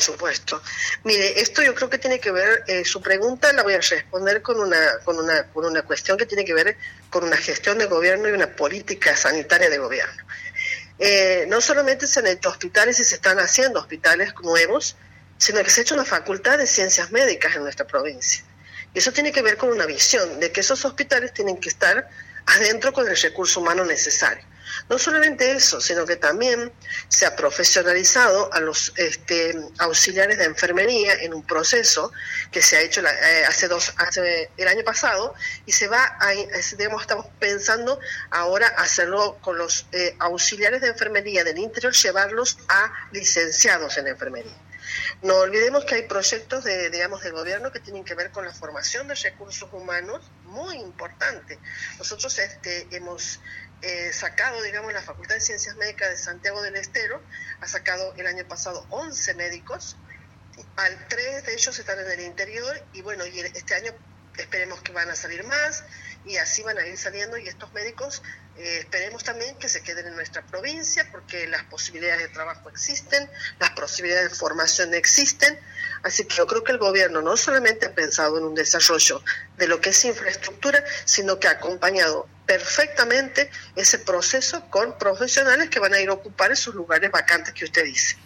supuesto. Mire, esto yo creo que tiene que ver, eh, su pregunta la voy a responder con una, con, una, con una cuestión que tiene que ver con una gestión de gobierno y una política sanitaria de gobierno. Eh, no solamente se han hecho hospitales y se están haciendo hospitales nuevos, sino que se ha hecho una facultad de ciencias médicas en nuestra provincia. Y eso tiene que ver con una visión de que esos hospitales tienen que estar adentro con el recurso humano necesario. No solamente eso, sino que también se ha profesionalizado a los este, auxiliares de enfermería en un proceso que se ha hecho eh, hace dos, hace el año pasado y se va a, digamos, estamos pensando ahora hacerlo con los eh, auxiliares de enfermería del interior, llevarlos a licenciados en enfermería. No olvidemos que hay proyectos de, digamos, del gobierno que tienen que ver con la formación de recursos humanos muy importante. Nosotros este, hemos eh, sacado, digamos, la Facultad de Ciencias Médicas de Santiago del Estero, ha sacado el año pasado 11 médicos, al tres de ellos están en el interior y bueno, y este año esperemos que van a salir más y así van a ir saliendo y estos médicos eh, esperemos también que se queden en nuestra provincia porque las posibilidades de trabajo existen, las posibilidades de formación existen, así que yo creo que el gobierno no solamente ha pensado en un desarrollo de lo que es infraestructura, sino que ha acompañado perfectamente ese proceso con profesionales que van a ir a ocupar esos lugares vacantes que usted dice.